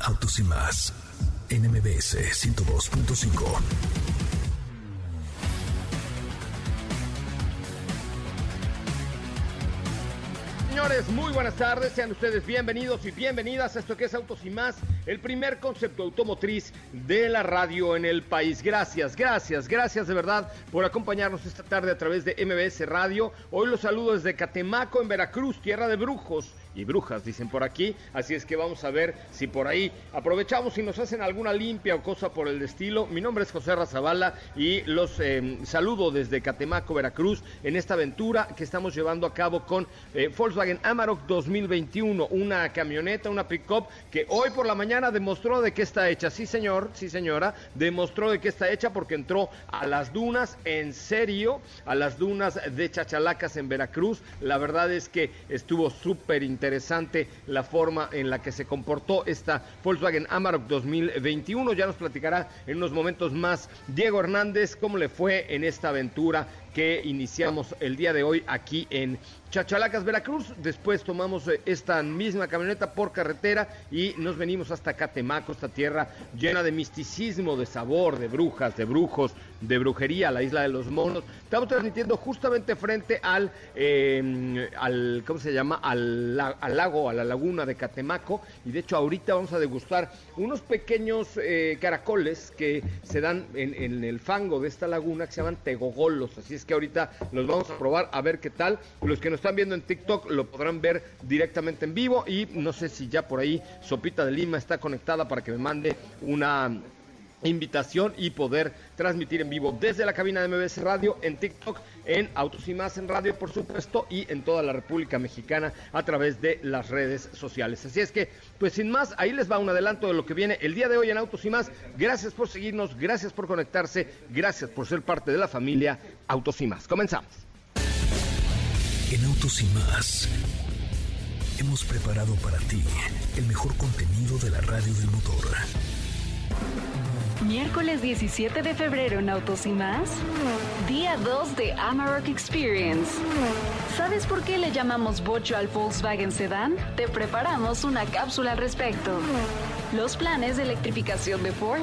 Autos y más NMBS 102.5. Señores, muy buenas tardes, sean ustedes bienvenidos y bienvenidas a esto que es Autos y más, el primer concepto automotriz de la radio en el país. Gracias, gracias, gracias de verdad por acompañarnos esta tarde a través de MBS Radio. Hoy los saludo desde Catemaco, en Veracruz, tierra de brujos y brujas, dicen por aquí. Así es que vamos a ver si por ahí aprovechamos y nos hacen alguna limpia o cosa por el estilo. Mi nombre es José Razabala y los eh, saludo desde Catemaco, Veracruz, en esta aventura que estamos llevando a cabo con eh, Volkswagen Amarok 2021, una camioneta, una pick-up que hoy por la mañana demostró de qué está hecha. Sí, señor, sí, señora, demostró de qué está hecha porque entró a las dunas, en serio, a las dunas de Chachalacas en Veracruz. La verdad es que estuvo súper interesante interesante la forma en la que se comportó esta Volkswagen Amarok 2021. Ya nos platicará en unos momentos más Diego Hernández cómo le fue en esta aventura que iniciamos el día de hoy aquí en Chachalacas, Veracruz. Después tomamos eh, esta misma camioneta por carretera y nos venimos hasta Catemaco, esta tierra llena de misticismo, de sabor, de brujas, de brujos, de brujería, la isla de los monos. Estamos transmitiendo justamente frente al, eh, al ¿cómo se llama? Al, lago, a la laguna de Catemaco. Y de hecho ahorita vamos a degustar unos pequeños eh, caracoles que se dan en, en el fango de esta laguna que se llaman tegogolos. Así es que ahorita los vamos a probar a ver qué tal. Los que nos están viendo en TikTok lo podrán ver directamente en vivo y no sé si ya por ahí Sopita de Lima está conectada para que me mande una invitación y poder transmitir en vivo desde la cabina de MBS Radio en TikTok, en Autos y Más en Radio, por supuesto, y en toda la República Mexicana a través de las redes sociales. Así es que, pues sin más, ahí les va un adelanto de lo que viene el día de hoy en Autos y Más. Gracias por seguirnos, gracias por conectarse, gracias por ser parte de la familia Autos y Más. Comenzamos. En Autos y Más hemos preparado para ti el mejor contenido de la radio del motor. Miércoles 17 de febrero en Autos y más. Día 2 de Amarok Experience. ¿Sabes por qué le llamamos bocho al Volkswagen Sedan? Te preparamos una cápsula al respecto. Los planes de electrificación de Ford.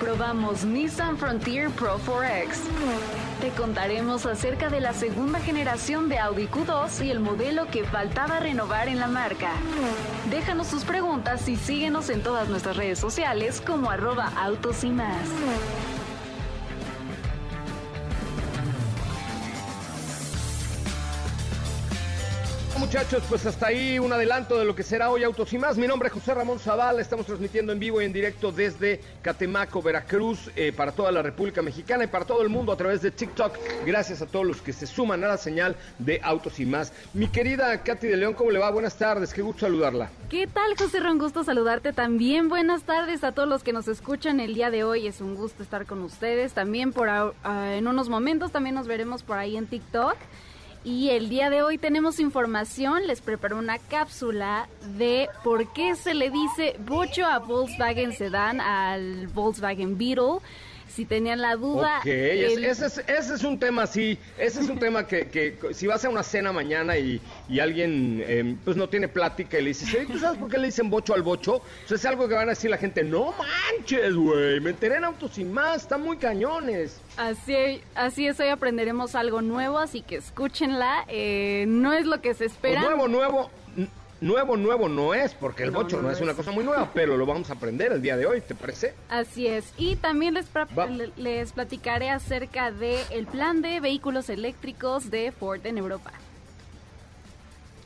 Probamos Nissan Frontier Pro 4X. Te contaremos acerca de la segunda generación de Audi Q2 y el modelo que faltaba renovar en la marca. Déjanos tus preguntas y síguenos en todas nuestras redes sociales como arroba autos y más. Muchachos, pues hasta ahí un adelanto de lo que será hoy Autos y más. Mi nombre es José Ramón Zavala, estamos transmitiendo en vivo y en directo desde Catemaco, Veracruz, eh, para toda la República Mexicana y para todo el mundo a través de TikTok. Gracias a todos los que se suman a la señal de Autos y más. Mi querida Katy de León, ¿cómo le va? Buenas tardes, qué gusto saludarla. ¿Qué tal, José Ramón? Gusto saludarte también. Buenas tardes a todos los que nos escuchan el día de hoy. Es un gusto estar con ustedes. También por en unos momentos también nos veremos por ahí en TikTok. Y el día de hoy tenemos información, les preparo una cápsula de por qué se le dice bocho a Volkswagen Sedan al Volkswagen Beetle si tenían la duda. Ok, ese, es, un tema, sí, ese es un tema que, si vas a una cena mañana y, alguien em, pues no tiene plática y le dices, ¿tú sabes por qué le dicen bocho al bocho? Pues es algo que van a decir la gente, no manches, güey, me enteré en autos sin más, están muy cañones. Así, así es, hoy aprenderemos algo nuevo, así que escúchenla, eh, no es lo que se espera. nuevo, nuevo, nuevo, nuevo no es, porque el bocho no, es una cosa muy nueva, pero lo vamos a aprender el día de hoy, ¿te parece? Así es. Y también les, les platicaré acerca del el plan de vehículos eléctricos de Ford en Europa.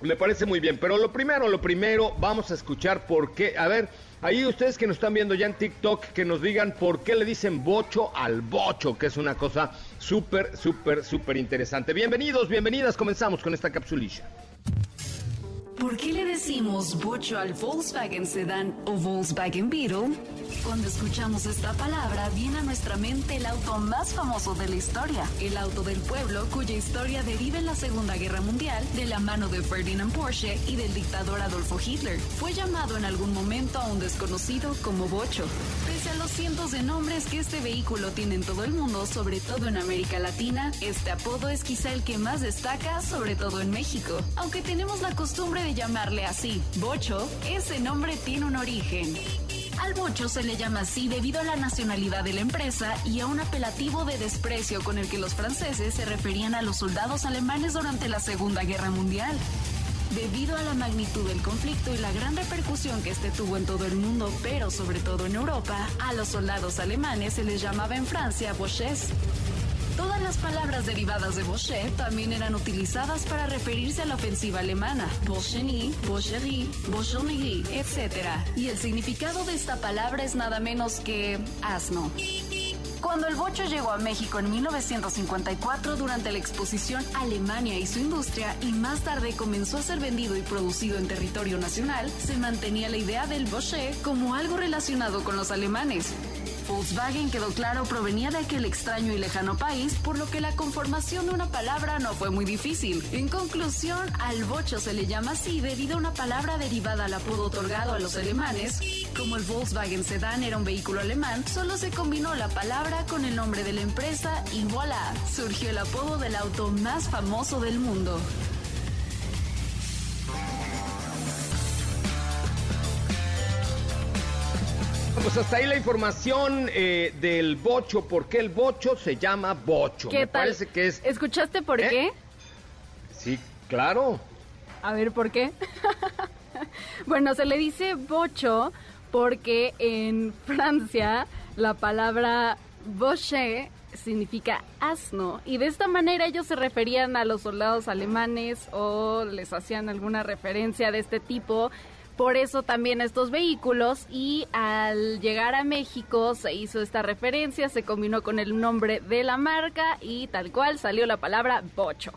Me parece muy bien, pero lo primero, lo primero, vamos a escuchar por qué. A ver, ahí ustedes que nos están viendo ya en TikTok, que nos digan por qué le dicen bocho al bocho, que es una cosa súper, súper, súper interesante. Bienvenidos, bienvenidas, comenzamos con esta capsulilla. ¿Por qué le decimos bocho al Volkswagen Sedan o Volkswagen Beetle? Cuando escuchamos esta palabra viene a nuestra mente el auto más famoso de la historia, el auto del pueblo cuya historia deriva en la Segunda Guerra Mundial de la mano de Ferdinand Porsche y del dictador Adolfo Hitler. Fue llamado en algún momento a un desconocido como bocho. Pese a los cientos de nombres que este vehículo tiene en todo el mundo, sobre todo en América Latina, este apodo es quizá el que más destaca, sobre todo en México. Aunque tenemos la costumbre de llamarle así, Bocho, ese nombre tiene un origen. Al bocho se le llama así debido a la nacionalidad de la empresa y a un apelativo de desprecio con el que los franceses se referían a los soldados alemanes durante la Segunda Guerra Mundial. Debido a la magnitud del conflicto y la gran repercusión que este tuvo en todo el mundo, pero sobre todo en Europa, a los soldados alemanes se les llamaba en Francia boches. Todas las palabras derivadas de Bochet también eran utilizadas para referirse a la ofensiva alemana, Bolsheny, Bolcherie, Bolshonigui, etc. Y el significado de esta palabra es nada menos que asno. Cuando el bocho llegó a México en 1954 durante la exposición Alemania y su industria y más tarde comenzó a ser vendido y producido en territorio nacional, se mantenía la idea del boche como algo relacionado con los alemanes. Volkswagen quedó claro provenía de aquel extraño y lejano país, por lo que la conformación de una palabra no fue muy difícil. En conclusión, al bocho se le llama así debido a una palabra derivada al apodo otorgado a los alemanes. Como el Volkswagen Sedan era un vehículo alemán, solo se combinó la palabra con el nombre de la empresa y voilà, surgió el apodo del auto más famoso del mundo. Pues hasta ahí la información eh, del bocho. ¿Por qué el bocho se llama bocho? ¿Qué tal? parece que es. ¿Escuchaste por ¿Eh? qué? Sí, claro. A ver, ¿por qué? bueno, se le dice bocho porque en Francia la palabra boche significa asno y de esta manera ellos se referían a los soldados alemanes o les hacían alguna referencia de este tipo por eso también estos vehículos y al llegar a México se hizo esta referencia, se combinó con el nombre de la marca y tal cual salió la palabra bocho.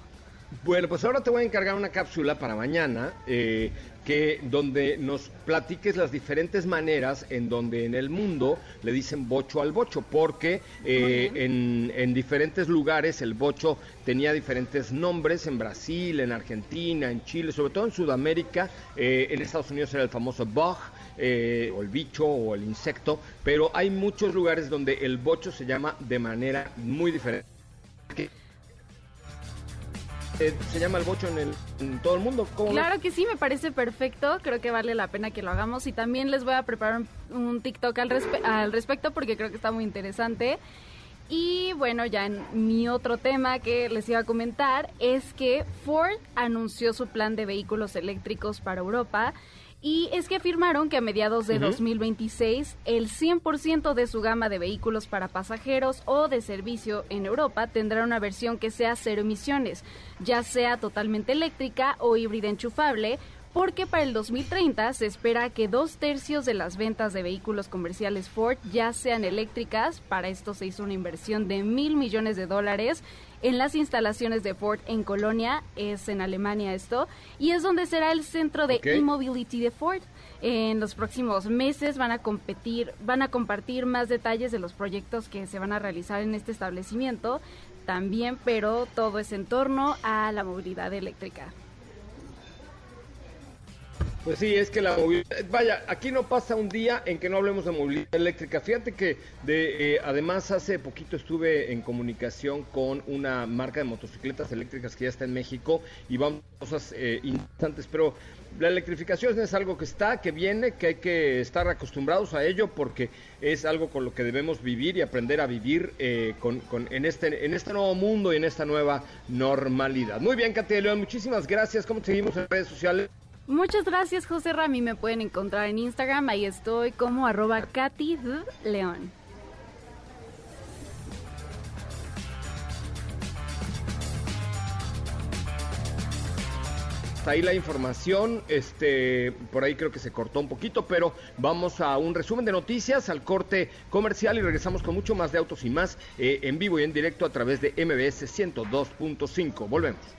Bueno, pues ahora te voy a encargar una cápsula para mañana, eh, que donde nos platiques las diferentes maneras en donde en el mundo le dicen bocho al bocho, porque eh, en, diferentes lugares el bocho tenía diferentes nombres, en Brasil, en Argentina, en Chile, sobre todo en Sudamérica, eh, en Estados Unidos era el famoso bug, o el bicho o el insecto, pero hay muchos lugares donde el bocho se llama de manera muy diferente. Eh, se llama el bocho en, todo el mundo. claro que sí, me parece perfecto. Creo que vale la pena que lo hagamos. Y también les voy a preparar un, TikTok al, al respecto porque creo que está muy interesante. Y bueno, ya en mi otro tema que les iba a comentar es que Ford anunció su plan de vehículos eléctricos para Europa y es que afirmaron que a mediados de 2026 el 100% de su gama de vehículos para pasajeros o de servicio en Europa tendrá una versión que sea cero emisiones, ya sea totalmente eléctrica o híbrida enchufable, porque para el 2030 se espera que dos tercios de las ventas de vehículos comerciales Ford ya sean eléctricas. Para esto se hizo una inversión de mil millones de dólares en las instalaciones de Ford en Colonia, es en Alemania esto, y es donde será el centro de e-mobility de Ford. En los próximos meses van a competir, van a compartir más detalles de los proyectos que se van a realizar en este establecimiento también, pero todo es en torno a la movilidad eléctrica. Pues sí, es que la movilidad, vaya, aquí no pasa un día en que no hablemos de movilidad eléctrica. Fíjate que de, eh, además hace poquito estuve en comunicación con una marca de motocicletas eléctricas que ya está en México y a cosas eh, interesantes, pero la electrificación es algo que está, que viene, que hay que estar acostumbrados a ello porque es algo con lo que debemos vivir y aprender a vivir eh, con, en, este, en este nuevo mundo y en esta nueva normalidad. Muy bien, Katia León, muchísimas gracias. ¿Cómo seguimos en redes sociales? Muchas gracias, José Rami. Me pueden encontrar en Instagram. Ahí estoy como arroba Katy León. Hasta ahí la información, este, por ahí creo que se cortó un poquito, pero vamos a un resumen de noticias, al corte comercial y regresamos con mucho más de autos y más eh, en vivo y en directo a través de MBS 102.5. Volvemos.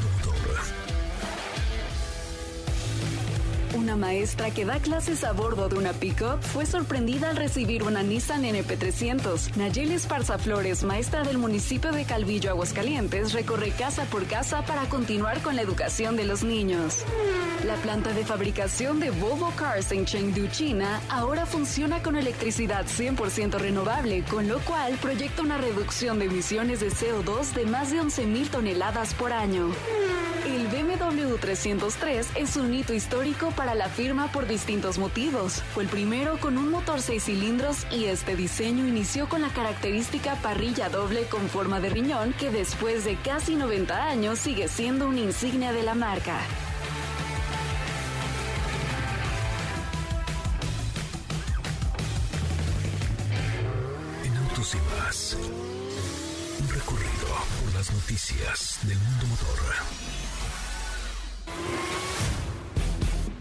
una maestra que da clases a bordo de una pickup fue sorprendida al recibir una Nissan NP300. Nayeli Esparza Flores, maestra del municipio de Calvillo, Aguascalientes, recorre casa por casa para continuar con la educación de los niños. La planta de fabricación de Volvo Cars en Chengdu, China, ahora funciona con electricidad 100% renovable, con lo cual proyecta una reducción de emisiones de CO2 de más de 11.000 toneladas por año. El BMW 303 es un hito histórico para la firma por distintos motivos. Fue el primero con un motor 6 cilindros y este diseño inició con la característica parrilla doble con forma de riñón que después de casi 90 años sigue siendo una insignia de la marca. En Autos y más, un recorrido por las noticias del mundo motor.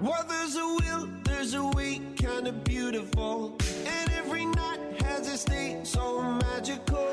Well, there's a will, there's a way, kinda beautiful. And every night has its day, so magical.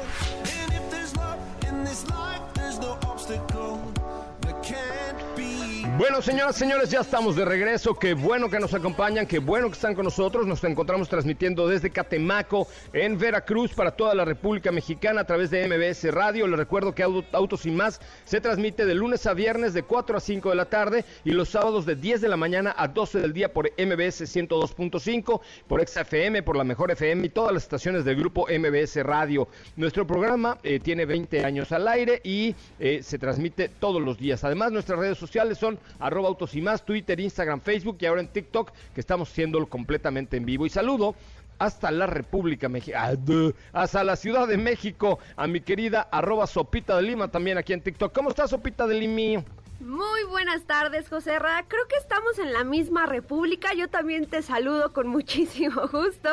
Bueno, señoras, señores, ya estamos de regreso. Qué bueno que nos acompañan, qué bueno que están con nosotros. Nos encontramos transmitiendo desde Catemaco, en Veracruz, para toda la República Mexicana a través de MBS Radio. Les recuerdo que Autos y Más se transmite de lunes a viernes de 4 a 5 de la tarde y los sábados de 10 de la mañana a 12 del día por MBS 102.5, por XFM, por la Mejor FM y todas las estaciones del grupo MBS Radio. Nuestro programa eh, tiene 20 años al aire y eh, se transmite todos los días. Además, nuestras redes sociales son arroba autos y más, Twitter, Instagram, Facebook y ahora en TikTok, que estamos haciéndolo completamente en vivo. Y saludo hasta la República Mexicana, hasta la Ciudad de México, a mi querida arroba Sopita de Lima, también aquí en TikTok. ¿Cómo estás, Sopita de Lima? Muy buenas tardes, José Ra. Creo que estamos en la misma república. Yo también te saludo con muchísimo gusto.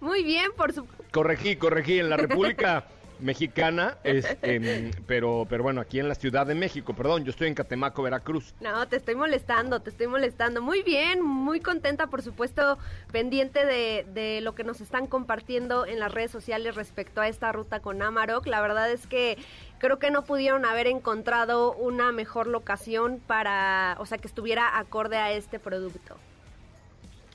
Muy bien, por su... Corregí, corregí, en la república mexicana, este, pero, pero bueno, aquí en la Ciudad de México, perdón, yo estoy en Catemaco, Veracruz. No, te estoy molestando, te estoy molestando. Muy bien, muy contenta, por supuesto, pendiente de, de lo que nos están compartiendo en las redes sociales respecto a esta ruta con Amarok. La verdad es que creo que no pudieron haber encontrado una mejor locación para, o sea, que estuviera acorde a este producto.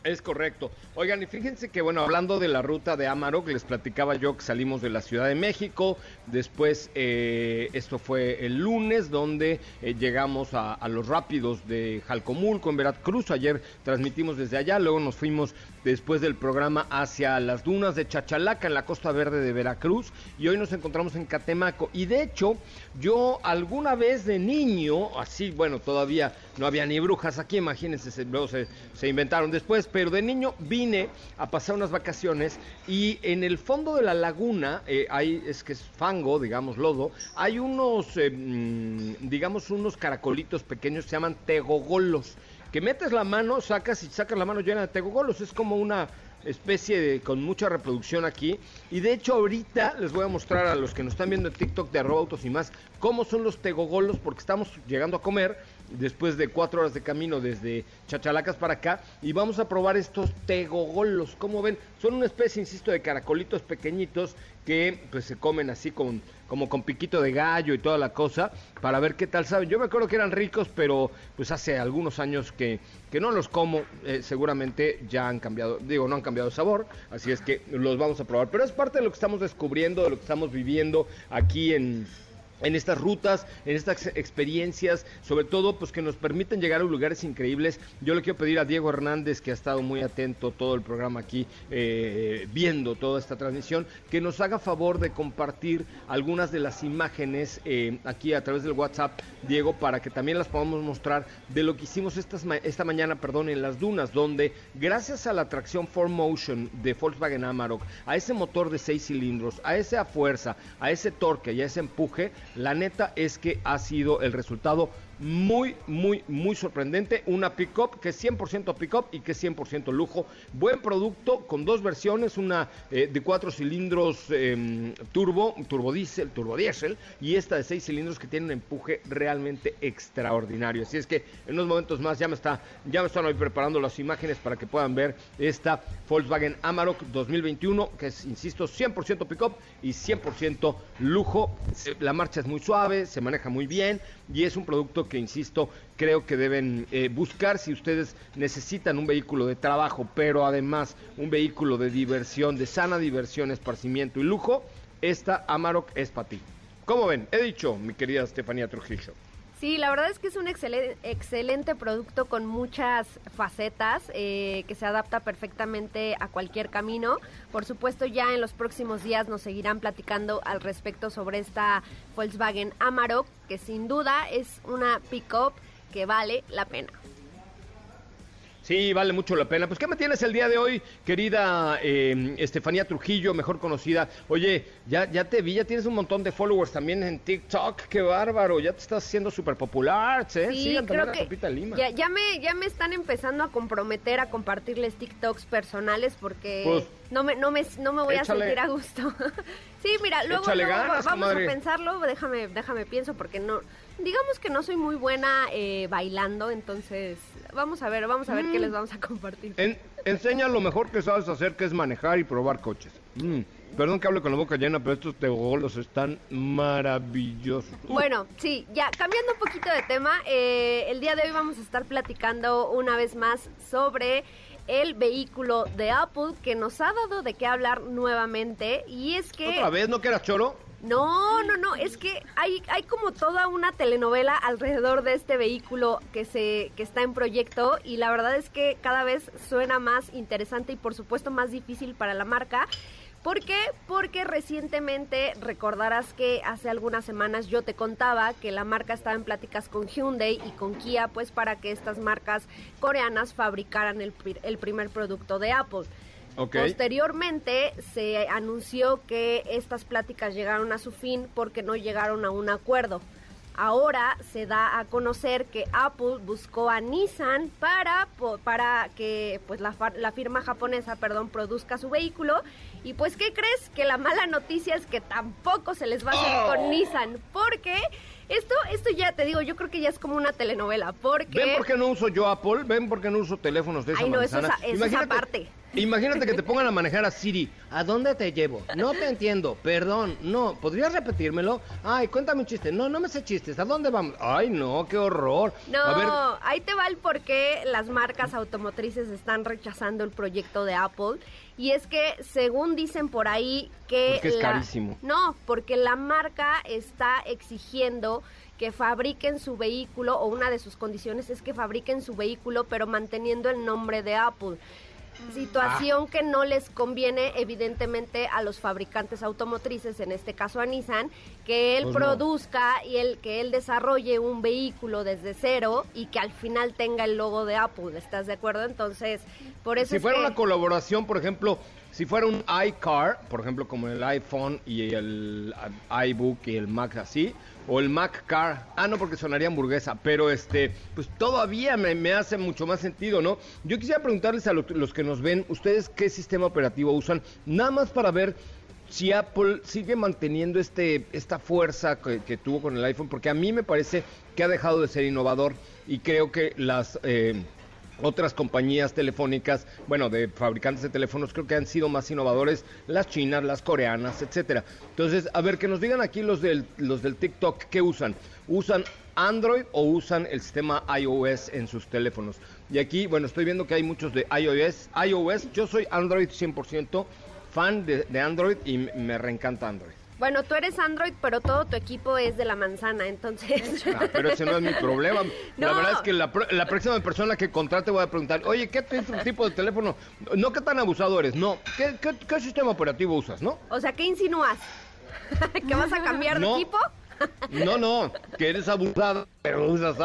Es correcto. Oigan, y fíjense que, bueno, hablando de la ruta de Amarok, les platicaba yo que salimos de la Ciudad de México, después eh, esto fue el lunes, donde eh, llegamos a, los rápidos de Jalcomulco, en Veracruz, ayer transmitimos desde allá, luego nos fuimos después del programa hacia las dunas de Chachalaca, en la costa verde de Veracruz, y hoy nos encontramos en Catemaco. Y de hecho, yo alguna vez de niño, así, bueno, todavía no había ni brujas aquí, imagínense, luego se, se inventaron después, pero de niño vine a pasar unas vacaciones y en el fondo de la laguna, eh, hay, es que es fango, digamos, lodo, hay unos, eh, mm, digamos, unos caracolitos pequeños, se llaman tegogolos, que metes la mano, sacas y sacas la mano llena de tegogolos, es como una especie de, con mucha reproducción aquí. Y de hecho ahorita les voy a mostrar a los que nos están viendo en TikTok de arroba autos y más cómo son los tegogolos porque estamos llegando a comer después de cuatro horas de camino desde Chachalacas para acá y vamos a probar estos tegogolos. Como ven, son una especie, insisto, de caracolitos pequeñitos que pues se comen así con como con piquito de gallo y toda la cosa, para ver qué tal saben. Yo me acuerdo que eran ricos, pero pues hace algunos años que, que no los como, eh, seguramente ya han cambiado, digo, no han cambiado de sabor, así es que los vamos a probar. Pero es parte de lo que estamos descubriendo, de lo que estamos viviendo aquí en en estas rutas, en estas experiencias, sobre todo pues que nos permiten llegar a lugares increíbles. Yo le quiero pedir a Diego Hernández, que ha estado muy atento todo el programa aquí, eh, viendo toda esta transmisión, que nos haga favor de compartir algunas de las imágenes eh, aquí a través del WhatsApp, Diego, para que también las podamos mostrar de lo que hicimos esta mañana, perdón, en las dunas, donde gracias a la tracción 4Motion de Volkswagen Amarok, a ese motor de seis cilindros, a esa fuerza, a ese torque y a ese empuje, la neta es que ha sido el resultado muy, muy, muy sorprendente. Una pickup que es 100% pickup y que es 100% lujo. Buen producto con dos versiones, una eh, de cuatro cilindros em, turbo, turbo diésel, turbo diésel, y esta de seis cilindros que tiene un empuje realmente extraordinario. Así es que en unos momentos más ya me, está, ya me están hoy preparando las imágenes para que puedan ver esta Volkswagen Amarok 2021, que es, insisto, 100% pickup y 100% lujo. La marcha es muy suave, se maneja muy bien y es un producto que, insisto, creo que deben eh, buscar si ustedes necesitan un vehículo de trabajo, pero además un vehículo de diversión, de sana diversión, esparcimiento y lujo, esta Amarok es para ti. ¿Cómo ven? He dicho, mi querida Estefanía Trujillo. Sí, la verdad es que es un excelente, excelente producto con muchas facetas eh, que se adapta perfectamente a cualquier camino. Por supuesto, ya en los próximos días nos seguirán platicando al respecto sobre esta Volkswagen Amarok, que sin duda es una pick-up que vale la pena. Sí, vale mucho la pena. Pues, ¿qué me tienes el día de hoy, querida eh, Estefanía Trujillo, mejor conocida? Oye, ya, ya te vi, ya tienes un montón de followers también en TikTok. ¡Qué bárbaro! Ya te estás haciendo súper popular, ¿eh? Sí, creo que Ya, ya, me, ya me están empezando a comprometer a compartirles TikToks personales porque pues, no, me, no, me, no me voy a sentir a gusto. sí, mira, luego, vamos a pensarlo. Déjame, déjame pienso porque no digamos que no soy muy buena eh, bailando, entonces vamos a ver, vamos a ver qué mm. les vamos a compartir. enseña lo mejor que sabes hacer, que es manejar y probar coches. Mm. Perdón que hable con la boca llena, pero estos teogolos están maravillosos. Bueno, sí, ya cambiando un poquito de tema, eh, el día de hoy vamos a estar platicando una vez más sobre el vehículo de Apple que nos ha dado de qué hablar nuevamente y es que... ¿Otra vez no que era choro? No, no, no, es que hay, hay como toda una telenovela alrededor de este vehículo que, se, que está en proyecto y la verdad es que cada vez suena más interesante y por supuesto más difícil para la marca. ¿Por qué? Porque recientemente recordarás que hace algunas semanas yo te contaba que la marca estaba en pláticas con Hyundai y con Kia pues para que estas marcas coreanas fabricaran el, el primer producto de Apple. Posteriormente se anunció que estas pláticas llegaron a su fin porque no llegaron a un acuerdo. Ahora se da a conocer que Apple buscó a Nissan para, para que pues la, la firma japonesa perdón, produzca su vehículo. Y pues, ¿qué crees? Que la mala noticia es que tampoco se les va a hacer con oh. Nissan. Porque esto, esto ya te digo, yo creo que ya es como una telenovela. Porque... ¿Ven por qué no uso yo Apple? ¿Ven por qué no uso teléfonos de esa Ay, no, eso es, esa parte. Imagínate que te pongan a manejar a Siri. ¿A dónde te llevo? No te entiendo. Perdón. No. ¿Podrías repetírmelo? Ay, cuéntame un chiste. No, no me sé chistes. ¿A dónde vamos? Ay, no, qué horror. No, ahí te va el por qué las marcas automotrices están rechazando el proyecto de Apple. Y es que, según dicen por ahí, que... Porque es carísimo. No, porque la marca está exigiendo que fabriquen su vehículo, o una de sus condiciones es que fabriquen su vehículo, pero manteniendo el nombre de Apple situación que no les conviene evidentemente a los fabricantes automotrices, en este caso a Nissan, que él pues produzca y el que él desarrolle un vehículo desde cero y que al final tenga el logo de Apple, ¿estás de acuerdo? Entonces, por eso si fuera una colaboración, por ejemplo, si fuera un iCar, por ejemplo, como el iPhone y el iBook y el Mac así, o el Mac Car. Ah, no, porque sonaría hamburguesa, pero este, pues todavía me, hace mucho más sentido, ¿no? Yo quisiera preguntarles a los que nos ven, ¿ustedes qué sistema operativo usan? Nada más para ver si Apple sigue manteniendo este, esta fuerza que, tuvo con el iPhone, porque a mí me parece que ha dejado de ser innovador y creo que las... Eh, otras compañías telefónicas, bueno, de fabricantes de teléfonos, creo que han sido más innovadores, las chinas, las coreanas, etcétera. Entonces, a ver, que nos digan aquí los del, los del TikTok, ¿qué usan? ¿Usan Android o usan el sistema iOS en sus teléfonos? Y aquí, bueno, estoy viendo que hay muchos de iOS. iOS, yo soy Android 100%, fan de, de Android y me reencanta Android. Bueno, tú eres Android, pero todo tu equipo es de la manzana, entonces... Ah, pero ese no es mi problema. La verdad es que la, próxima persona que contrate voy a preguntar, oye, ¿qué tipo de teléfono? No, ¿qué tan abusador eres? No, ¿qué, qué, sistema operativo usas, no? O sea, ¿qué insinúas? ¿Que vas a cambiar de equipo? No, no, que eres abusado, pero usas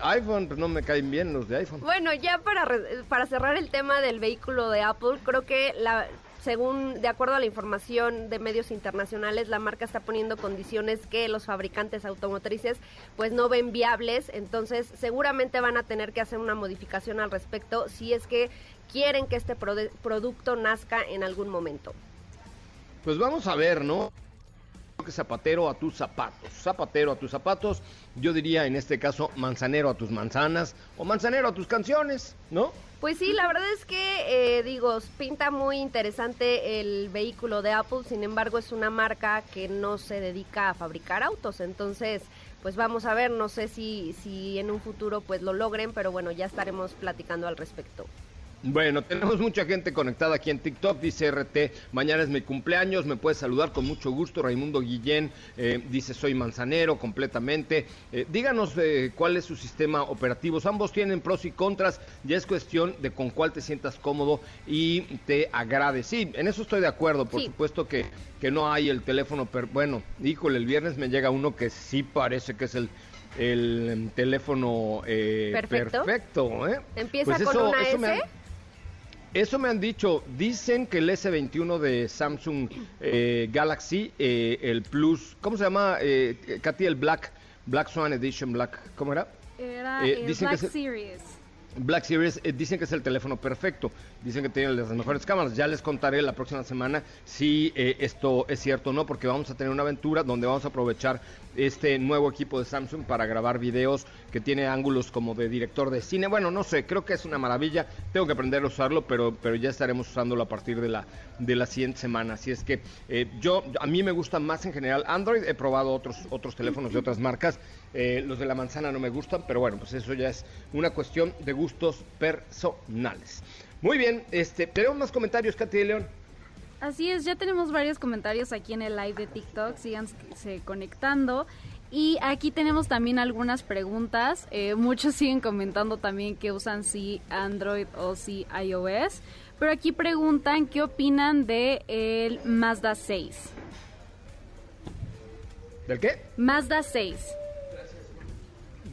iPhone, pues no me caen bien los de iPhone. Bueno, ya para, para cerrar el tema del vehículo de Apple, creo que la, según, de acuerdo a la información de medios internacionales, la marca está poniendo condiciones que los fabricantes automotrices pues no ven viables, entonces seguramente van a tener que hacer una modificación al respecto si es que quieren que este producto nazca en algún momento. Pues vamos a ver, ¿no? Zapatero a tus zapatos, zapatero a tus zapatos, yo diría en este caso manzanero a tus manzanas o manzanero a tus canciones, ¿no? Pues sí, la verdad es que, eh, digo, pinta muy interesante el vehículo de Apple, sin embargo es una marca que no se dedica a fabricar autos, entonces pues vamos a ver, no sé si, si en un futuro pues lo logren, pero bueno, ya estaremos platicando al respecto. Bueno, tenemos mucha gente conectada aquí en TikTok, dice RT, mañana es mi cumpleaños, me puedes saludar con mucho gusto, Raimundo Guillén, eh, dice soy manzanero completamente, eh, díganos eh, cuál es su sistema operativo, ambos tienen pros y contras, ya es cuestión de con cuál te sientas cómodo y te agrade, sí, en eso estoy de acuerdo, por supuesto que, que no hay el teléfono, pero bueno, híjole, el viernes me llega uno que sí parece que es el el teléfono perfecto. perfecto ¿Empieza pues con una S? Eso me han dicho. Dicen que el S21 de Samsung eh, Galaxy, eh, el Plus, ¿cómo se llama, eh, Katy? El Black, Black Swan Edition Black, ¿cómo era? Era el Black Series. Black Series eh, dicen que es el teléfono perfecto, dicen que tiene las mejores cámaras. Ya les contaré la próxima semana si eh, esto es cierto o no, porque vamos a tener una aventura donde vamos a aprovechar este nuevo equipo de Samsung para grabar videos que tiene ángulos como de director de cine. Bueno, no sé, creo que es una maravilla. Tengo que aprender a usarlo, pero, pero ya estaremos usándolo a partir de la, de la siguiente semana. Así es que eh, yo, a mí me gusta más en general Android. He probado otros, otros teléfonos de otras marcas. Eh, los de la manzana no me gustan, pero bueno, pues eso ya es una cuestión de gustos personales. Muy bien, este, tenemos más comentarios, Katy de León. Así es, ya tenemos varios comentarios aquí en el live de TikTok, síganse conectando. Y aquí tenemos también algunas preguntas. Eh, muchos siguen comentando también que usan si Android o si iOS. Pero aquí preguntan qué opinan de el Mazda 6. ¿Del qué? Mazda 6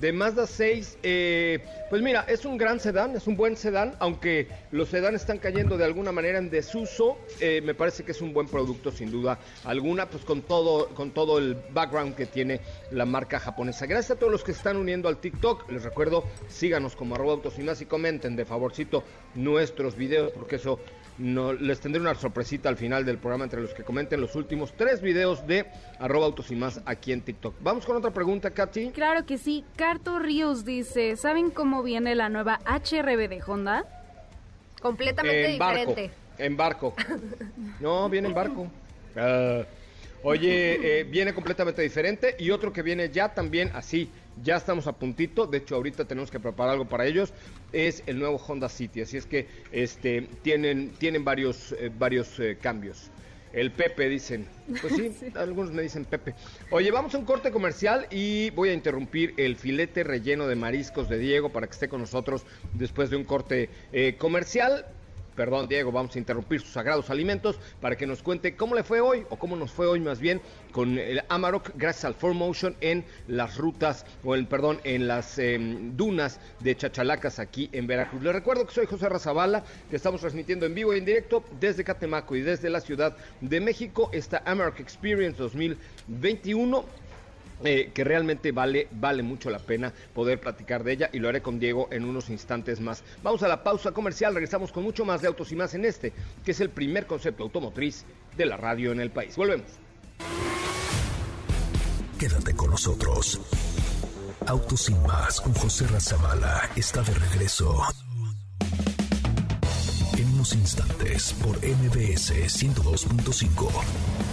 de Mazda 6, eh, pues mira, es un gran sedán, es un buen sedán, aunque los sedanes están cayendo de alguna manera en desuso, eh, me parece que es un buen producto sin duda alguna, pues con todo, con todo el background que tiene la marca japonesa. Gracias a todos los que están uniendo al TikTok, les recuerdo, síganos como arroba autos y comenten de favorcito nuestros videos, porque eso no, les tendré una sorpresita al final del programa entre los que comenten los últimos tres videos de arroba autos y más aquí en TikTok. Vamos con otra pregunta, Katy. Claro que sí. Carto Ríos dice, ¿saben cómo viene la nueva HRB de Honda? Completamente diferente. en barco. No, viene en barco. Ah, oye, eh, viene completamente diferente y otro que viene ya también así ya estamos a puntito, de hecho ahorita tenemos que preparar algo para ellos, es el nuevo Honda City, así es que este, tienen, tienen varios, eh, varios eh, cambios. El Pepe dicen, pues sí, algunos me dicen Pepe. Oye, vamos a un corte comercial y voy a interrumpir el filete relleno de mariscos de Diego para que esté con nosotros después de un corte eh, comercial perdón Diego, vamos a interrumpir sus sagrados alimentos para que nos cuente cómo le fue hoy, o cómo nos fue hoy más bien, con el Amarok, gracias al 4Motion en las rutas, o en, perdón, en las em, dunas de Chachalacas aquí en Veracruz. Les recuerdo que soy José Razabala, que estamos transmitiendo en vivo y en directo desde Catemaco y desde la Ciudad de México, esta Amarok Experience 2021 eh, que realmente vale, vale mucho la pena poder platicar de ella y lo haré con Diego en unos instantes más. Vamos a la pausa comercial, regresamos con mucho más de autos y más en este, que es el primer concepto automotriz de la radio en el país. Volvemos. Quédate con nosotros. Autos y más con José Razabala está de regreso. En unos instantes por MBS 102.5.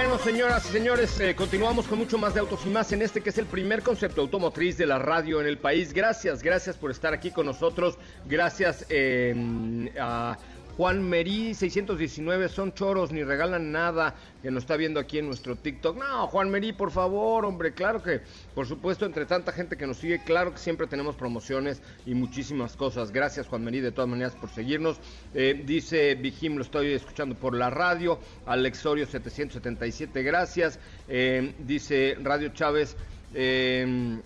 Bueno, señoras y señores, eh, continuamos con mucho más de autos y más en este que es el primer concepto automotriz de la radio en el país. Gracias, gracias por estar aquí con nosotros. Gracias eh, a Juan Merí 619, son choros, ni regalan nada, que nos está viendo aquí en nuestro TikTok. No, Juan Merí, por favor, hombre, claro que, por supuesto, entre tanta gente que nos sigue, claro que siempre tenemos promociones y muchísimas cosas. Gracias, Juan Merí, de todas maneras, por seguirnos. Eh, dice Vigim, lo estoy escuchando por la radio. Alexorio 777, gracias. Eh, dice Radio Chávez, eh,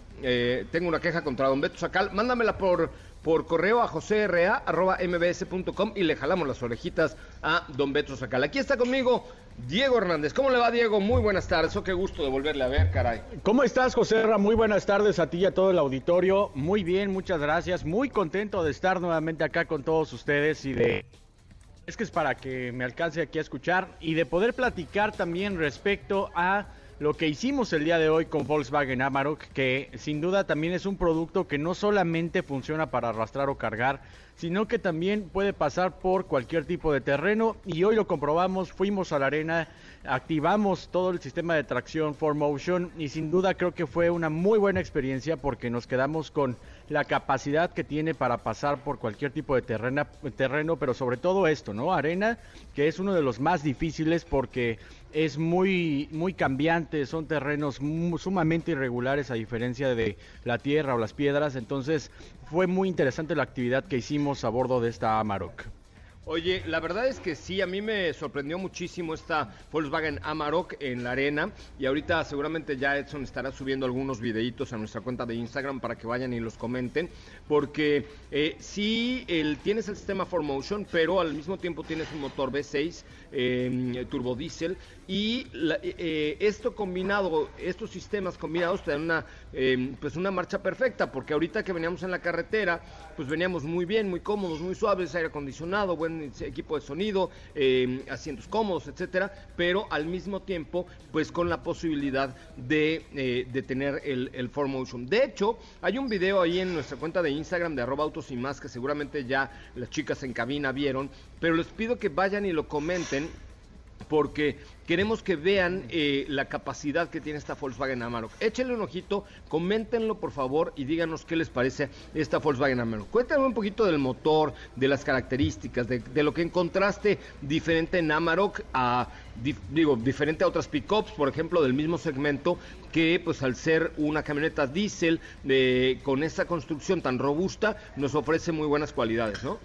tengo una queja contra Don Beto Sacal, mándamela por por correo a josera.mbs.com y le jalamos las orejitas a Don Beto Sacal. Aquí está conmigo Diego Hernández. ¿Cómo le va, Diego? Muy buenas tardes. Oh, qué gusto de volverle a ver, caray. ¿Cómo estás, José? Muy buenas tardes a ti y a todo el auditorio. Muy bien, muchas gracias. Muy contento de estar nuevamente acá con todos ustedes y de... Es que es para que me alcance aquí a escuchar y de poder platicar también respecto a lo que hicimos el día de hoy con Volkswagen Amarok, que sin duda también es un producto que no solamente funciona para arrastrar o cargar, sino que también puede pasar por cualquier tipo de terreno y hoy lo comprobamos, fuimos a la arena, activamos todo el sistema de tracción 4Motion y sin duda creo que fue una muy buena experiencia porque nos quedamos con la capacidad que tiene para pasar por cualquier tipo de terreno, terreno pero sobre todo esto, ¿no? Arena, que es uno de los más difíciles porque es muy, muy cambiante, son terrenos sumamente irregulares a diferencia de la tierra o las piedras, entonces fue muy interesante la actividad que hicimos a bordo de esta Amarok. Oye, la verdad es que sí, a mí me sorprendió muchísimo esta Volkswagen Amarok en la arena y ahorita seguramente ya Edson estará subiendo algunos videitos a nuestra cuenta de Instagram para que vayan y los comenten, porque eh, sí el, tienes el sistema 4Motion, pero al mismo tiempo tienes un motor V6 eh, turbo diésel y la- eh, eh, esto combinado, estos sistemas combinados te dan una, eh, pues una marcha perfecta, porque ahorita que veníamos en la carretera, pues veníamos muy bien, muy cómodos, muy suaves, aire acondicionado, buen equipo de sonido, eh, asientos cómodos, etcétera, pero al mismo tiempo, pues con la posibilidad de, eh, de tener el, el 4Motion. De hecho, hay un video ahí en nuestra cuenta de Instagram de arroba autos y más que seguramente ya las chicas en cabina vieron, pero les pido que vayan y lo comenten porque queremos que vean eh, la capacidad que tiene esta Volkswagen Amarok. Échenle un ojito, coméntenlo por favor y díganos qué les parece esta Volkswagen Amarok. Cuéntame un poquito del motor, de las características, de, de lo que encontraste diferente en Amarok a, dif- digo, diferente a otras pickups, por ejemplo, del mismo segmento, que pues al ser una camioneta diésel eh, con esta construcción tan robusta, nos ofrece muy buenas cualidades, ¿no?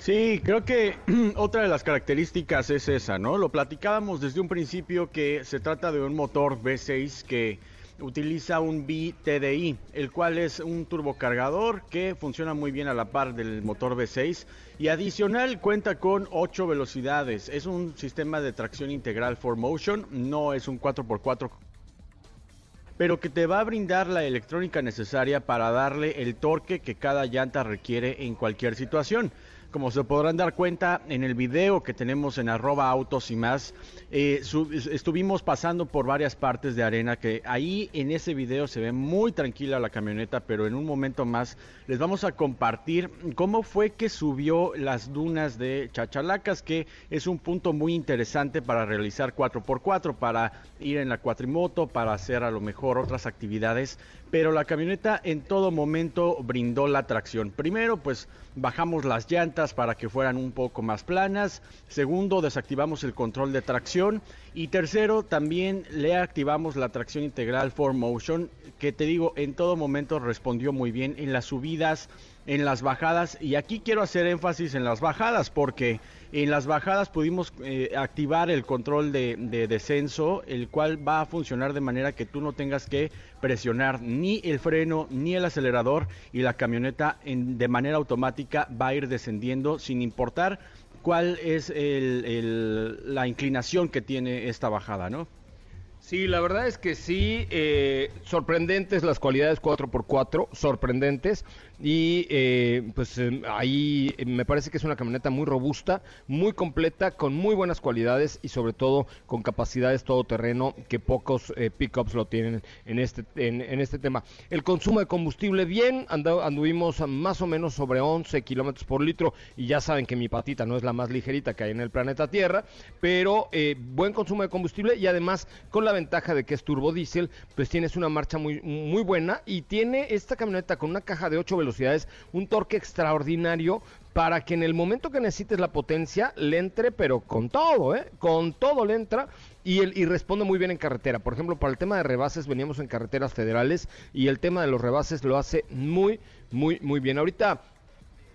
Sí, creo que otra de las características es esa, ¿no? Lo platicábamos desde un principio que se trata de un motor V6 que utiliza un BTDI, el cual es un turbocargador que funciona muy bien a la par del motor V6 y adicional cuenta con 8 velocidades. Es un sistema de tracción integral 4Motion, no es un 4x4 pero que te va a brindar la electrónica necesaria para darle el torque que cada llanta requiere en cualquier situación. Como se podrán dar cuenta en el video que tenemos en arroba autos y más, eh, estuvimos pasando por varias partes de arena que ahí en ese video se ve muy tranquila la camioneta, pero en un momento más les vamos a compartir cómo fue que subió las dunas de Chachalacas, que es un punto muy interesante para realizar 4x4, para ir en la cuatrimoto, para hacer a lo mejor otras actividades, pero la camioneta en todo momento brindó la tracción. Primero, pues bajamos las llantas para que fueran un poco más planas. Segundo, desactivamos el control de tracción. Y tercero, también le activamos la tracción integral 4Motion, que te digo, en todo momento respondió muy bien en las subidas, en las bajadas. Y aquí quiero hacer énfasis en las bajadas, porque en las bajadas pudimos eh, activar el control de, de descenso, el cual va a funcionar de manera que tú no tengas que presionar ni el freno ni el acelerador y la camioneta en- de manera automática va a ir descendiendo sin importar cuál es el- la inclinación que tiene esta bajada, ¿no? Sí, la verdad es que sí, eh, sorprendentes las cualidades 4x4, sorprendentes. Y eh, pues eh, ahí eh, me parece que es una camioneta muy robusta, muy completa, con muy buenas cualidades y sobre todo con capacidades todoterreno que pocos eh, pickups lo tienen en este, en, en este tema. El consumo de combustible bien, anduvimos más o menos sobre 11 kilómetros por litro y ya saben que mi patita no es la más ligerita que hay en el planeta Tierra, pero eh, buen consumo de combustible y además con la ventaja de que es turbodiesel, pues tienes una marcha muy, muy buena y tiene esta camioneta con una caja de 8 velocidades, un torque extraordinario para que en el momento que necesites la potencia le entre, pero con todo, ¿eh? Con todo le entra y, el, y responde muy bien en carretera. Por ejemplo, para el tema de rebases veníamos en carreteras federales y el tema de los rebases lo hace muy, muy, muy bien. Ahorita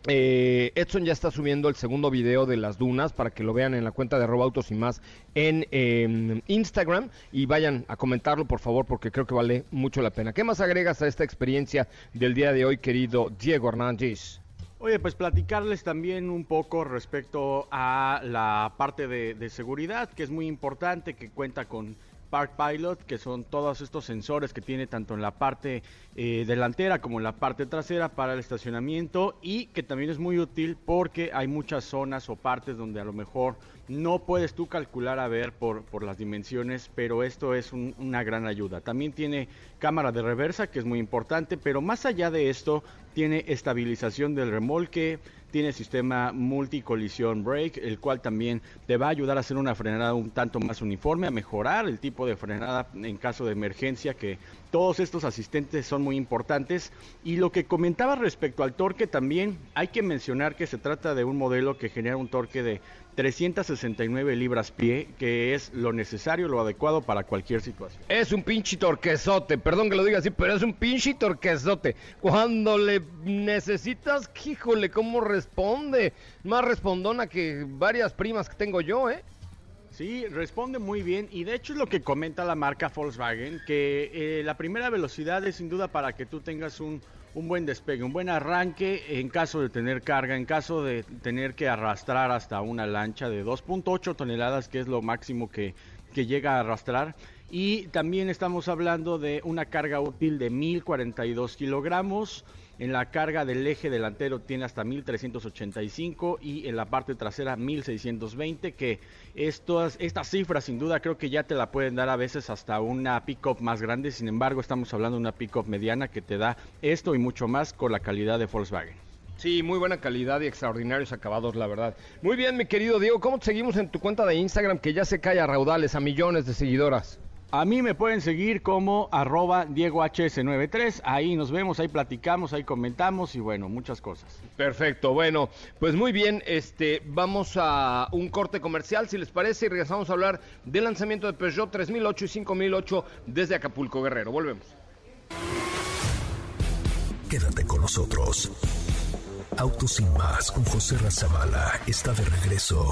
eh, Edson ya está subiendo el segundo video de las dunas para que lo vean en la cuenta de arroba autos y más en eh, Instagram y vayan a comentarlo por favor porque creo que vale mucho la pena. ¿Qué más agregas a esta experiencia del día de hoy, querido Diego Hernández? Oye, pues platicarles también un poco respecto a la parte de, de seguridad, que es muy importante, que cuenta con Park Pilot, que son todos estos sensores que tiene tanto en la parte eh, delantera como en la parte trasera para el estacionamiento y que también es muy útil porque hay muchas zonas o partes donde a lo mejor no puedes tú calcular a ver por, por las dimensiones, pero esto es un- una gran ayuda. También tiene cámara de reversa, que es muy importante, pero más allá de esto, tiene estabilización del remolque, tiene sistema multicolisión brake, el cual también te va a ayudar a hacer una frenada un tanto más uniforme, a mejorar el tipo de frenada en caso de emergencia, que todos estos asistentes son muy importantes. Y lo que comentaba respecto al torque también, hay que mencionar que se trata de un modelo que genera un torque de 369 libras pie, que es lo necesario, lo adecuado para cualquier situación. Es un pinche torquezote, perdón que lo diga así, pero es un pinche torquezote. Cuando le necesitas, híjole, cómo responde. Más respondona que varias primas que tengo yo, ¿eh? Sí, responde muy bien y de hecho es lo que comenta la marca Volkswagen, que eh, la primera velocidad es sin duda para que tú tengas un, un buen despegue, un buen arranque en caso de tener carga, en caso de tener que arrastrar hasta una lancha de 2.8 toneladas, que es lo máximo que, que llega a arrastrar. Y también estamos hablando de una carga útil de 1042 kilogramos. En la carga del eje delantero tiene hasta 1385 y en la parte trasera 1620, que estas, estas cifras sin duda creo que ya te la pueden dar a veces hasta una pick-up más grande. Sin embargo, estamos hablando de una pick-up mediana que te da esto y mucho más con la calidad de Volkswagen. Sí, muy buena calidad y extraordinarios acabados, la verdad. Muy bien, mi querido Diego, ¿cómo te seguimos en tu cuenta de Instagram que ya se cae a raudales, a millones de seguidoras? A mí me pueden seguir como arroba DiegoHS93. Ahí nos vemos, ahí platicamos, ahí comentamos y bueno, muchas cosas. Perfecto, bueno, pues muy bien, este, vamos a un corte comercial, si les parece, y regresamos a hablar del lanzamiento de Peugeot 3008 y 5008 desde Acapulco Guerrero. Volvemos. Quédate con nosotros. Autos sin más con José Razabala está de regreso.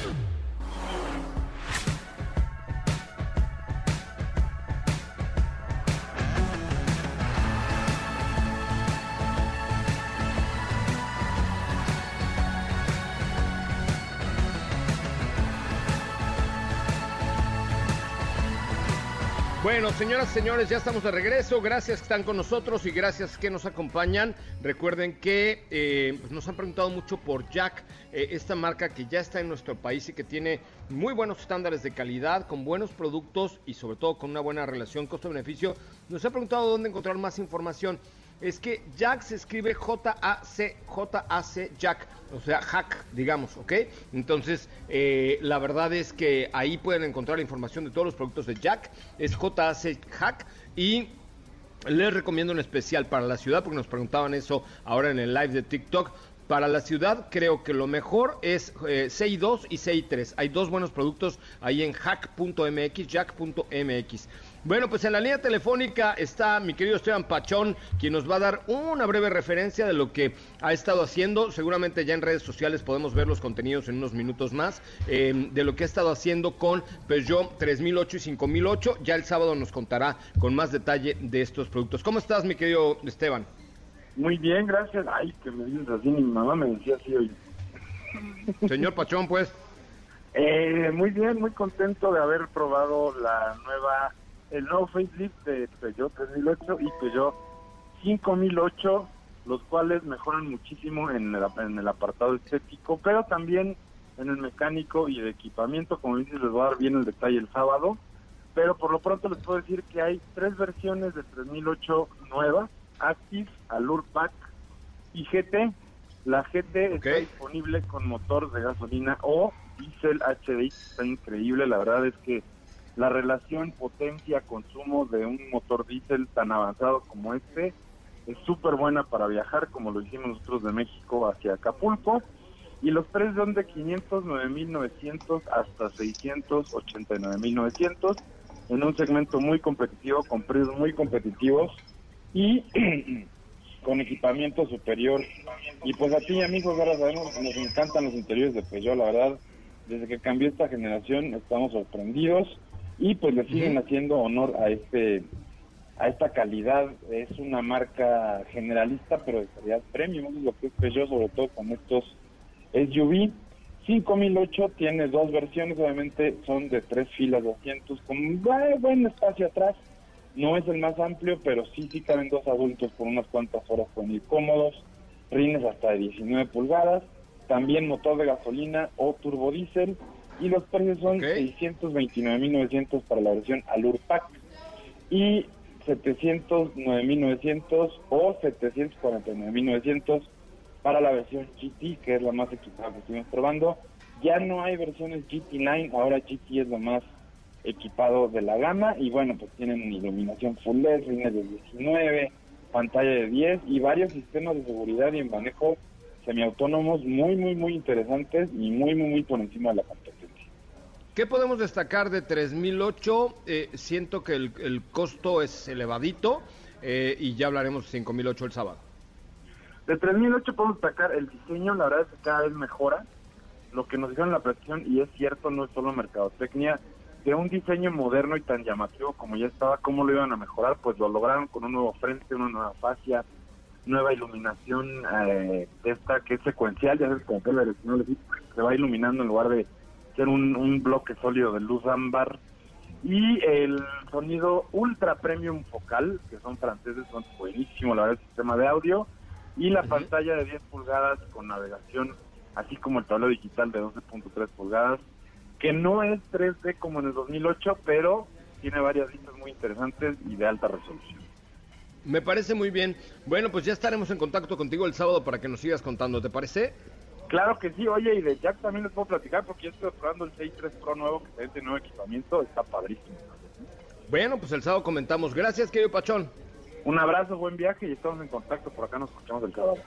Bueno, señoras y señores, ya estamos de regreso. Gracias que están con nosotros y gracias que nos acompañan. Recuerden que eh, pues nos han preguntado mucho por Jack, eh, esta marca que ya está en nuestro país y que tiene muy buenos estándares de calidad, con buenos productos y sobre todo con una buena relación costo-beneficio. Nos ha preguntado dónde encontrar más información. Es que Jack se escribe J-A-C, J-A-C, Jack, o sea, hack, digamos, ¿ok? Entonces, eh, la verdad es que ahí pueden encontrar la información de todos los productos de Jack, es J-A-C, hack, y les recomiendo un especial para la ciudad, porque nos preguntaban eso ahora en el live de TikTok. Para la ciudad creo que lo mejor es eh, CI2 y CI3. Hay dos buenos productos ahí en hack.mx, jack.mx. Bueno, pues en la línea telefónica está mi querido Esteban Pachón, quien nos va a dar una breve referencia de lo que ha estado haciendo. Seguramente ya en redes sociales podemos ver los contenidos en unos minutos más, eh, de lo que ha estado haciendo con Peugeot 3008 y 5008. Ya el sábado nos contará con más detalle de estos productos. ¿Cómo estás, mi querido Esteban? Muy bien, gracias. Ay, que me dices así, mi mamá me decía así hoy. Señor Pachón, pues. Eh, muy bien, muy contento de haber probado la nueva, el nuevo facelift de Peugeot 3008 y Peugeot 5008, los cuales mejoran muchísimo en el, en el apartado estético, pero también en el mecánico y de equipamiento. Como dices, les voy a dar bien el detalle el sábado. Pero por lo pronto les puedo decir que hay tres versiones de 3008 nuevas, Active, Allure Pack y GT. La GT está disponible con motor de gasolina o diesel HDI, está increíble, la verdad es que la relación potencia-consumo de un motor diésel tan avanzado como este es súper buena para viajar, como lo hicimos nosotros de México hacia Acapulco. Y los precios son de 509.900 hasta 689.900 en un segmento muy competitivo, con precios muy competitivos y con equipamiento superior. Y pues a ti, amigos, ahora sabemos que nos encantan los interiores de Peugeot, la verdad, desde que cambió esta generación estamos sorprendidos y pues le siguen haciendo honor a este a esta calidad. Es una marca generalista, pero de calidad premium, es lo que es Peugeot, sobre todo con estos SUV. 5008 tiene dos versiones, obviamente son de tres filas de asientos con buen espacio atrás. No es el más amplio, pero sí, sí caben dos adultos por unas cuantas horas, pueden ir cómodos. Rines hasta de 19 pulgadas. También motor de gasolina o turbodiesel. Y los precios son 629.900 para la versión Allure Pack y 709.900 o 749.900 para la versión GT, que es la más equipada que estuvimos probando. Ya no hay versiones GT9, ahora GT es lo más equipado de la gama y bueno, pues tienen iluminación full LED, rines de 19, pantalla de 10 y varios sistemas de seguridad y en manejo semiautónomos muy, muy, muy interesantes y muy, muy, muy por encima de la competencia. ¿Qué podemos destacar de 3008? Eh, siento que el, el costo es elevadito eh, y ya hablaremos de 5008 el sábado. De 3008 podemos destacar el diseño, la verdad es que cada vez mejora. Lo que nos dijeron en la presentación, y es cierto, no es solo mercadotecnia, de un diseño moderno y tan llamativo como ya estaba, ¿cómo lo iban a mejorar? Pues lo lograron con un nuevo frente, una nueva fascia, nueva iluminación eh, esta que es secuencial, ya sabes, como que la dirección se va iluminando en lugar de un bloque sólido de luz ámbar. Y el sonido ultra premium focal, que son franceses, son buenísimo, la verdad, el sistema de audio. Y la pantalla de 10 pulgadas con navegación, así como el tablero digital de 12.3 pulgadas, que no es 3D como en el 2008, pero tiene varias vistas muy interesantes y de alta resolución. Me parece muy bien. Bueno, pues ya estaremos en contacto contigo el sábado para que nos sigas contando, ¿te parece? Claro que sí, oye, y de Jack también les puedo platicar porque yo estoy probando el 6.3 Pro nuevo que tiene este nuevo equipamiento, está padrísimo. Bueno, pues el sábado comentamos. Gracias, querido Pachón. Un abrazo, buen viaje y estamos en contacto, por acá nos escuchamos el sábado.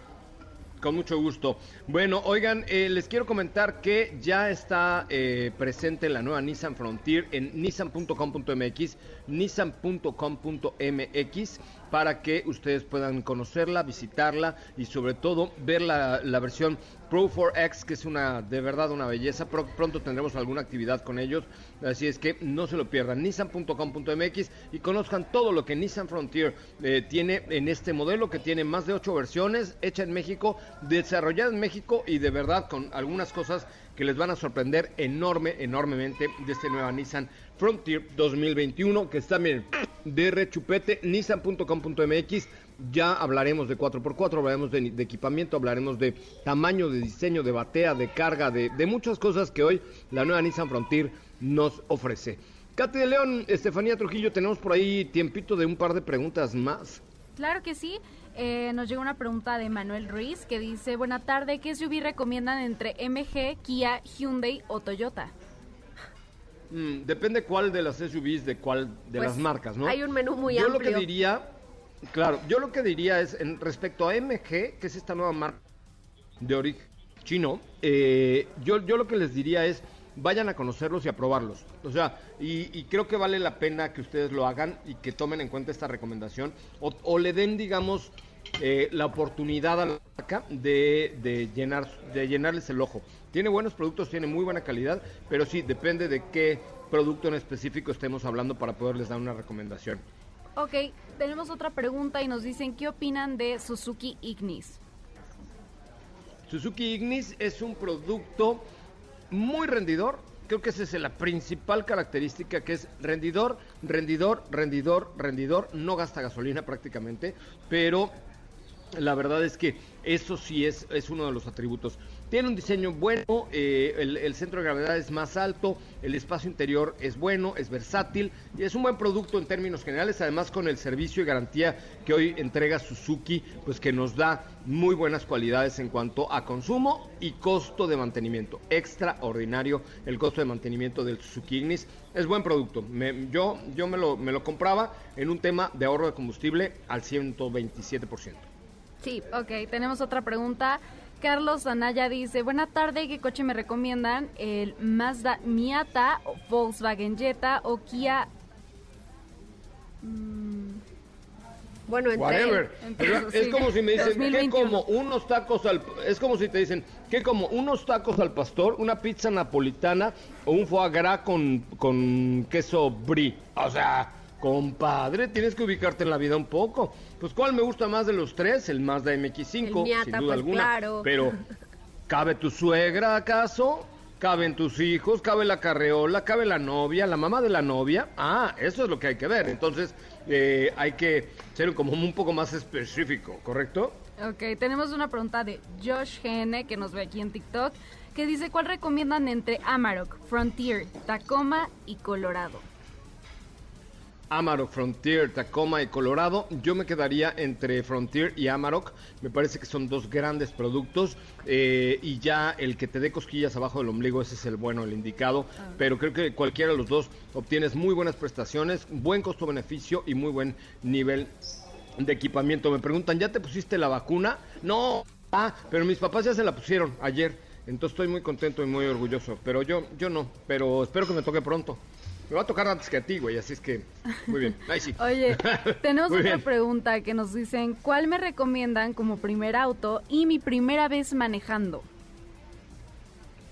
Con mucho gusto. Bueno, oigan, eh, les quiero comentar que ya está eh, presente la nueva Nissan Frontier en nissan.com.mx, nissan.com.mx, para que ustedes puedan conocerla, visitarla y sobre todo ver la, versión Pro 4X, que es una de verdad una belleza. Pro- pronto tendremos alguna actividad con ellos, así es que no se lo pierdan. Nissan.com.mx y conozcan todo lo que Nissan Frontier eh, tiene en este modelo, que tiene más de ocho versiones, hecha en México, desarrollada en México y de verdad con algunas cosas que les van a sorprender enorme, enormemente de este nueva Nissan Frontier 2021, que está, miren, de rechupete, nissan.com.mx. Ya hablaremos de 4x4, hablaremos de, de equipamiento, hablaremos de tamaño, de diseño, de batea, de carga, de, de muchas cosas que hoy la nueva Nissan Frontier nos ofrece. Katy de León, Estefanía Trujillo, tenemos por ahí tiempito de un par de preguntas más. Claro que sí. Eh, nos llega una pregunta de Manuel Ruiz que dice, buena tarde, ¿qué SUV recomiendan entre MG, Kia, Hyundai o Toyota? Mm, depende cuál de las SUVs, de cuál de Pues, las marcas, ¿no? hay un menú muy yo amplio. lo que diría, claro, yo lo que diría es en respecto a MG, que es esta nueva marca de origen chino, eh, yo, yo lo que les diría es vayan a conocerlos y a probarlos. O sea, y, y creo que vale la pena que ustedes lo hagan y que tomen en cuenta esta recomendación o, o le den, digamos, eh, la oportunidad a la marca de, de, llenar, de llenarles el ojo. Tiene buenos productos, tiene muy buena calidad, pero sí, depende de qué producto en específico estemos hablando para poderles dar una recomendación. Ok, tenemos otra pregunta y nos dicen, ¿qué opinan de Suzuki Ignis? Suzuki Ignis es un producto muy rendidor. Creo que esa es la principal característica, que es rendidor, rendidor, rendidor, rendidor. No gasta gasolina prácticamente, pero la verdad es que eso sí es, es uno de los atributos. Tiene un diseño bueno, eh, el, centro de gravedad es más alto, el espacio interior es bueno, es versátil y es un buen producto en términos generales, además con el servicio y garantía que hoy entrega Suzuki, pues que nos da muy buenas cualidades en cuanto a consumo y costo de mantenimiento. Extraordinario el costo de mantenimiento del Suzuki Ignis. Es buen producto. Yo yo me, lo, me lo compraba en un tema de ahorro de combustible al 127%. Sí, Ok, tenemos otra pregunta. Carlos Anaya dice, buena tarde, ¿qué coche me recomiendan? ¿El Mazda Miata, Volkswagen Jetta o Kia? Mm, bueno, entre... Whatever. entre- O sea, es sí. como si me dicen, ¿qué 2021. como unos tacos al... Es como si te dicen, ¿qué como unos tacos al pastor, una pizza napolitana o un foie gras con, con queso brie? O sea, compadre, tienes que ubicarte en la vida un poco. Pues, ¿cuál me gusta más de los tres? El Mazda MX-5, El Miata, sin duda pues, alguna. claro. Pero, ¿cabe tu suegra acaso? ¿Caben tus hijos? ¿Cabe la carreola? ¿Cabe la novia? ¿La mamá de la novia? Ah, eso es lo que hay que ver. Entonces, eh, hay que ser como un poco más específico, ¿correcto? Ok, tenemos una pregunta de Josh GN que nos ve aquí en TikTok que dice, ¿cuál recomiendan entre Amarok, Frontier, Tacoma y Colorado? Amarok, Frontier, Tacoma y Colorado. Yo me quedaría entre Frontier y Amarok. Me parece que son dos grandes productos. eh, y ya el que te dé cosquillas abajo del ombligo, ese es el bueno, el indicado. Pero creo que cualquiera de los dos obtienes muy buenas prestaciones, buen costo-beneficio y muy buen nivel de equipamiento. Me preguntan, ¿ya te pusiste la vacuna? No. Ah, pero mis papás ya se la pusieron ayer. Entonces estoy muy contento y muy orgulloso. Pero yo, yo no. Pero espero que me toque pronto. Me va a tocar antes que a ti, güey. Así es que, muy bien. Ahí sí. Oye, tenemos otra bien. pregunta que nos dicen, ¿cuál me recomiendan como primer auto y mi primera vez manejando?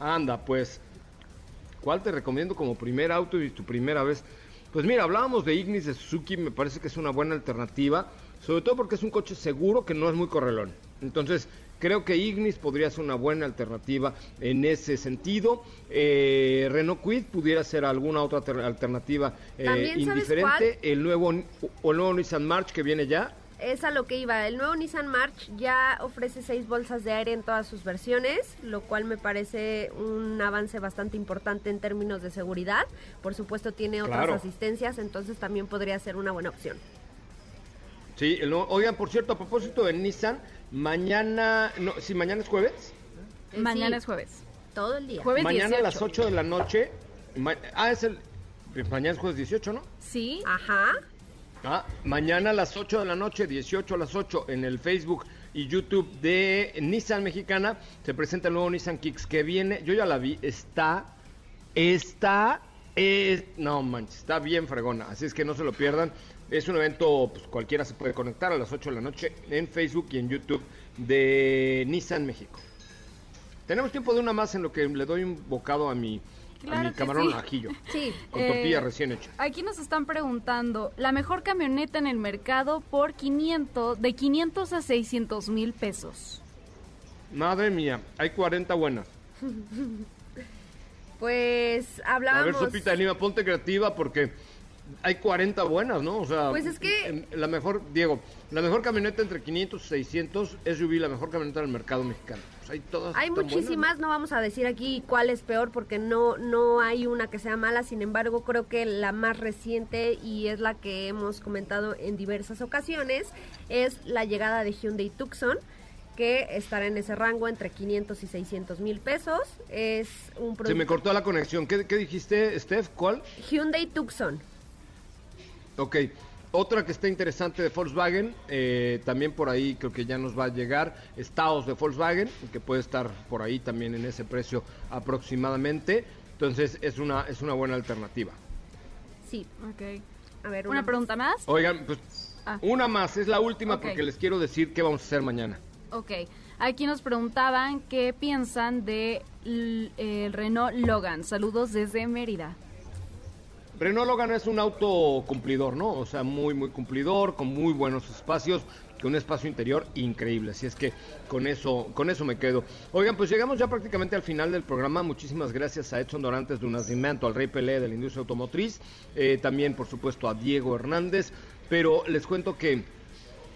Anda, pues, ¿cuál te recomiendo como primer auto y tu primera vez? Pues mira, hablábamos de Ignis de Suzuki, me parece que es una buena alternativa, sobre todo porque es un coche seguro que no es muy correlón. Entonces, creo que Ignis podría ser una buena alternativa en ese sentido. Eh, Renault Kwid pudiera ser alguna otra ter- alternativa eh, También, ¿sabes indiferente. El nuevo, o el nuevo Nissan March que viene ya, Es a lo que iba. El nuevo Nissan March ya ofrece seis bolsas de aire en todas sus versiones, lo cual me parece un avance bastante importante en términos de seguridad. Por supuesto tiene otras Claro. asistencias, entonces también podría ser una buena opción. Sí, el nuevo- oigan, por cierto, a propósito de Nissan, mañana, no, si mañana es jueves, Eh, Mañana sí, es jueves. Todo el día. Jueves mañana a 18. las 8 de la noche, ma- ah, es el, mañana es jueves 18, ¿no? Sí, Ajá. Ah, mañana a las 8 de la noche, 18 a las 8, en el Facebook y YouTube de Nissan Mexicana se presenta el nuevo Nissan Kicks que viene, yo ya la vi, está, está, es, no manches, está bien fregona, así es que no se lo pierdan. Es un evento, pues cualquiera se puede conectar a las 8 de la noche en Facebook y en YouTube de Nissan México. Tenemos tiempo de una más en lo que le doy un bocado a mi, a camarón sí. ajillo. Sí. Con Eh, tortilla recién hecha. Aquí nos están preguntando, la mejor camioneta en el mercado por 500, de 500 a 600 mil pesos. Madre mía, hay 40 buenas. Pues A ver. Sopita de Lima, ponte creativa porque hay 40 buenas, ¿no? O sea, Pues es que- la mejor, Diego, la mejor camioneta entre 500 y 600 SUV, la mejor camioneta del mercado mexicano. Hay todas Hay buenas, muchísimas, no vamos a decir aquí cuál es peor porque no no hay una que sea mala, sin embargo creo que la más reciente y es la que hemos comentado en diversas ocasiones es la llegada de Hyundai Tucson que estará en ese rango entre 500 y 600 mil pesos. Es un ¿no? Se producto me cortó la conexión. ¿Qué, qué dijiste, Steph? ¿Cuál? Hyundai Tucson. Ok. Otra que está interesante de Volkswagen, eh, también por ahí creo que ya nos va a llegar, es Taos de Volkswagen, que puede estar por ahí también en ese precio aproximadamente. Entonces es una, es una buena alternativa. Sí, Ok. a ver, ¿Una pregunta más? Oigan, pues Ah. una más, es la última porque les quiero decir qué vamos a hacer mañana. Ok. Aquí nos preguntaban qué piensan de l- el Renault Logan. Saludos desde Mérida. Renault Logan es un auto cumplidor, ¿no? O sea, muy, muy cumplidor, con muy buenos espacios, con un espacio interior increíble. Así es que con eso, con eso me quedo. Oigan, pues llegamos ya prácticamente al final del programa. Muchísimas gracias a Edson Dorantes de un nacimiento, al Rey Pelé de la industria automotriz, eh, también, por supuesto, a Diego Hernández. Pero les cuento que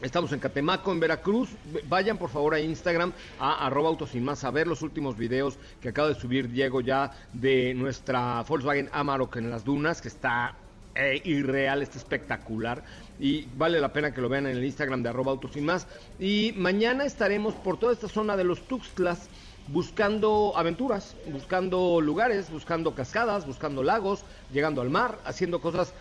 Estamos en Catemaco, en Veracruz. Vayan por favor a Instagram, a arroba más, a ver los últimos videos que acaba de subir Diego ya de nuestra Volkswagen Amarok en las dunas, que está eh, irreal, está espectacular. Y vale la pena que lo vean en el Instagram de arroba más. Y mañana estaremos por toda esta zona de los Tuxtlas buscando aventuras, buscando lugares, buscando cascadas, buscando lagos, llegando al mar, haciendo cosas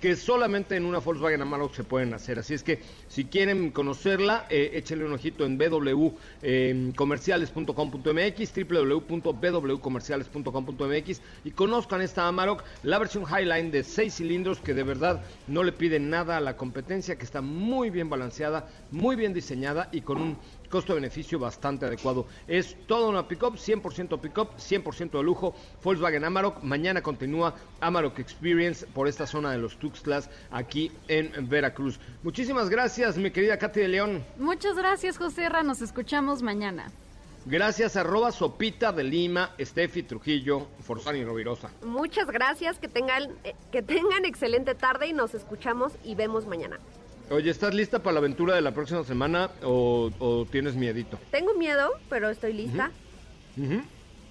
que solamente en una Volkswagen Amarok se pueden hacer. Así es que si quieren conocerla, eh, échenle un ojito en www.comerciales.com.mx, www.bwcomerciales.com.mx y conozcan esta Amarok, la versión Highline de 6 cilindros que de verdad no le piden nada a la competencia, que está muy bien balanceada, muy bien diseñada y con un costo-beneficio bastante adecuado. Es toda una pick-up, 100% pick-up, 100% de lujo, Volkswagen Amarok. Mañana continúa Amarok Experience por esta zona de los Tuxtlas aquí en Veracruz. Muchísimas gracias, mi querida Katy de León. Muchas gracias, José Ra. Nos escuchamos mañana. Gracias, arroba Sopita de Lima, Steffi Trujillo, Forzani Rovirosa. Muchas gracias, que tengan eh, que tengan excelente tarde y nos escuchamos y vemos mañana. Oye, ¿estás lista para la aventura de la próxima semana o, o tienes miedito? Tengo miedo, pero estoy lista.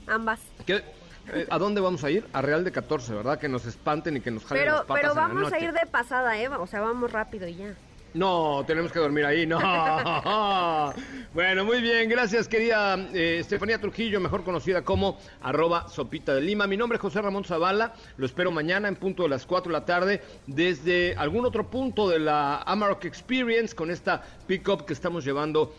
Ambas. ¿Qué- eh, ¿A dónde vamos a ir? A Real de 14, ¿verdad? Que nos espanten y que nos jalen Pero, las patas pero en la vamos a ir de pasada, ¿eh? O sea, vamos rápido y ya. No, tenemos que dormir ahí, no. bueno, muy bien, gracias querida eh, Estefanía Trujillo, mejor conocida como arroba Sopita de Lima. Mi nombre es José Ramón Zavala, lo espero mañana en punto de las 4 de la tarde desde algún otro punto de la Amarok Experience con esta pick-up que estamos llevando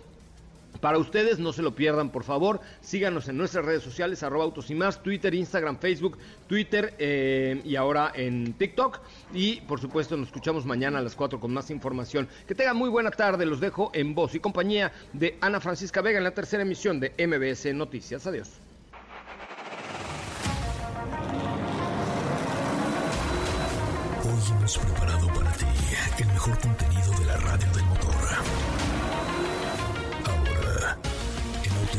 para ustedes, no se lo pierdan, por favor. Síganos en nuestras redes sociales, arroba autos y más, Twitter, Instagram, Facebook, Twitter eh, y ahora en TikTok. Y por supuesto, nos escuchamos mañana a las 4 con más información. Que tengan muy buena tarde, los dejo en voz y compañía de Ana Francisca Vega en la tercera emisión de MBS Noticias. Adiós. Hoy hemos preparado para ti el mejor contenido